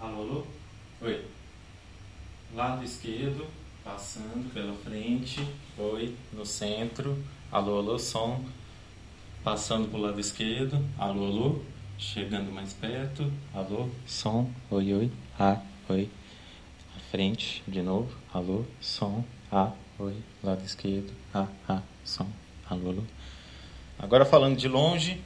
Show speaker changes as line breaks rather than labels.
Alô, alô? Oi. Lado esquerdo, passando pela frente. Oi, no centro. Alô, alô, som. Passando pro lado esquerdo. Alô, alô. Chegando mais perto. Alô, som. Oi, oi. Ah, oi. À frente, de novo. Alô, som. Ah, oi. Lado esquerdo. Ah, ah, som. Alô, alô. Agora falando de longe.